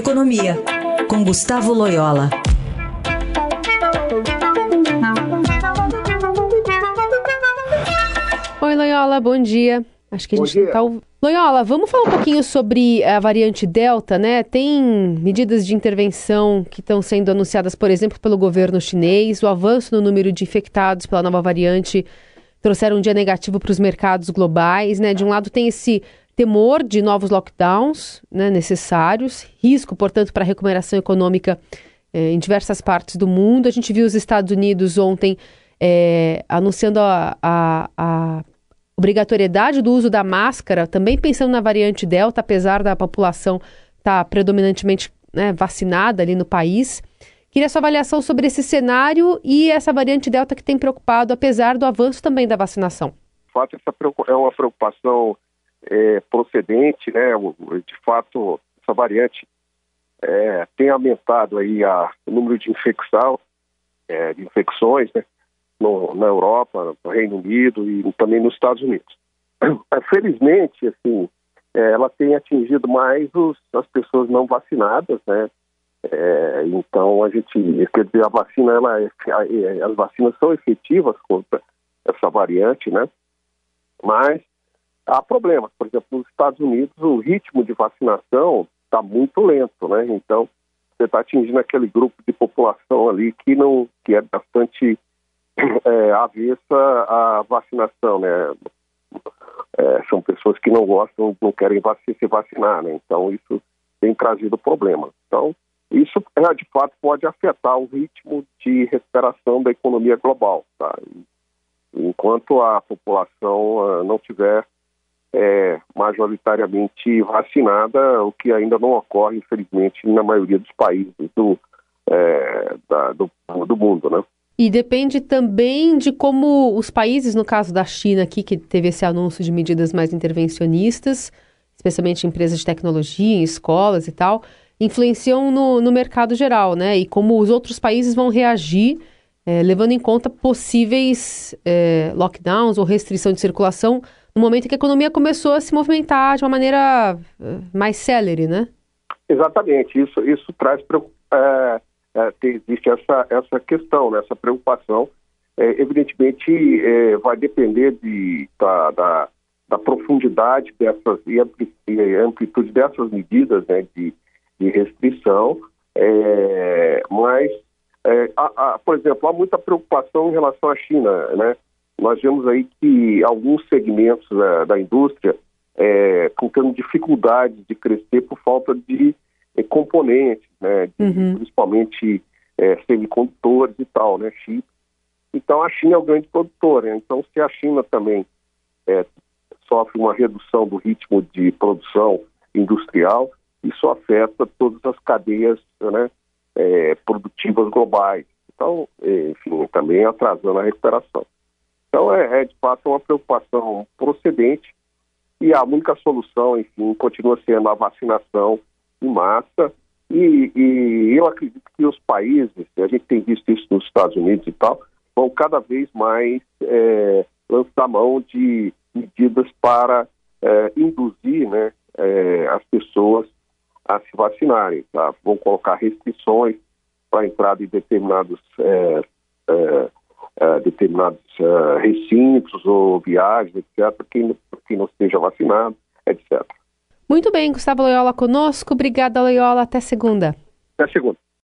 Economia, com Gustavo Loyola. Oi, Loyola, bom dia. Acho que a gente dia. tá. Loyola, vamos falar um pouquinho sobre a variante Delta, né? Tem medidas de intervenção que estão sendo anunciadas, por exemplo, pelo governo chinês. O avanço no número de infectados pela nova variante trouxeram um dia negativo para os mercados globais, né? De um lado tem esse temor de novos lockdowns né, necessários, risco, portanto, para a recuperação econômica eh, em diversas partes do mundo. A gente viu os Estados Unidos ontem eh, anunciando a, a, a obrigatoriedade do uso da máscara, também pensando na variante Delta, apesar da população estar predominantemente né, vacinada ali no país. Queria sua avaliação sobre esse cenário e essa variante Delta que tem preocupado, apesar do avanço também da vacinação. De fato, essa preocu- é uma preocupação é, procedente, né? De fato, essa variante é, tem aumentado aí a, o número de infecção, é, de infecções, né? No, na Europa, no Reino Unido e também nos Estados Unidos. Felizmente, assim, é, ela tem atingido mais os, as pessoas não vacinadas, né? É, então a gente, quer dizer, a vacina, ela é, a- as vacinas são efetivas contra essa variante, né? Mas há problemas. Por exemplo, nos Estados Unidos o ritmo de vacinação está muito lento, né? Então você está atingindo aquele grupo de população ali que não, que é bastante é, avessa à vacinação, né? É, são pessoas que não gostam, não querem vac se vacinar, né? Então isso tem trazido problema. Então isso é, de fato pode afetar o ritmo de recuperação da economia global, tá? enquanto a população ah, não tiver é, majoritariamente vacinada, o que ainda não ocorre, infelizmente, na maioria dos países do, é, da- do, do mundo, né? E depende também de como os países, no caso da China aqui, que teve esse anúncio de medidas mais intervencionistas, especialmente empresas de tecnologia, escolas e tal, influenciam no, no mercado geral, né? E como os outros países vão reagir, eh, levando em conta possíveis eh, lockdowns ou restrição de circulação no momento em que a economia começou a se movimentar de uma maneira eh, mais célere, né? Exatamente, isso, isso traz é, é, existe essa, essa questão, né, essa preocupação. É, evidentemente, é, vai depender de, da, da, da profundidade dessas e ampli- amplitude dessas medidas né, de, de restrição, é, mas, é, há- há, por exemplo, há muita preocupação em relação à China, né? Nós vemos aí que alguns segmentos né, da indústria é, estão tendo dificuldade de crescer por falta de eh, componentes, né, de- Uhum. principalmente eh, semicondutores e tal, né, chip. Então a China é o grande produtor, né? então se a China também eh, sofre uma redução do ritmo de produção industrial, isso afeta todas as cadeias né, eh, produtivas globais. Então, eh, enfim, também atrasando a recuperação. Então é, é de fato uma preocupação procedente e a única solução, enfim, continua sendo a vacinação em massa. E, e eu acredito que os países, a gente tem visto isso nos Estados Unidos e tal, vão cada vez mais é, lançar mão de medidas para é, induzir né, é, as pessoas a se vacinarem. Tá? Vão colocar restrições para a entrada em determinados, é, determinados é, recintos ou viagens, etc., quem, quem não esteja vacinado, etc. Muito bem, Gustavo Loyola conosco. Obrigada, Loyola. Até segunda. Até segunda.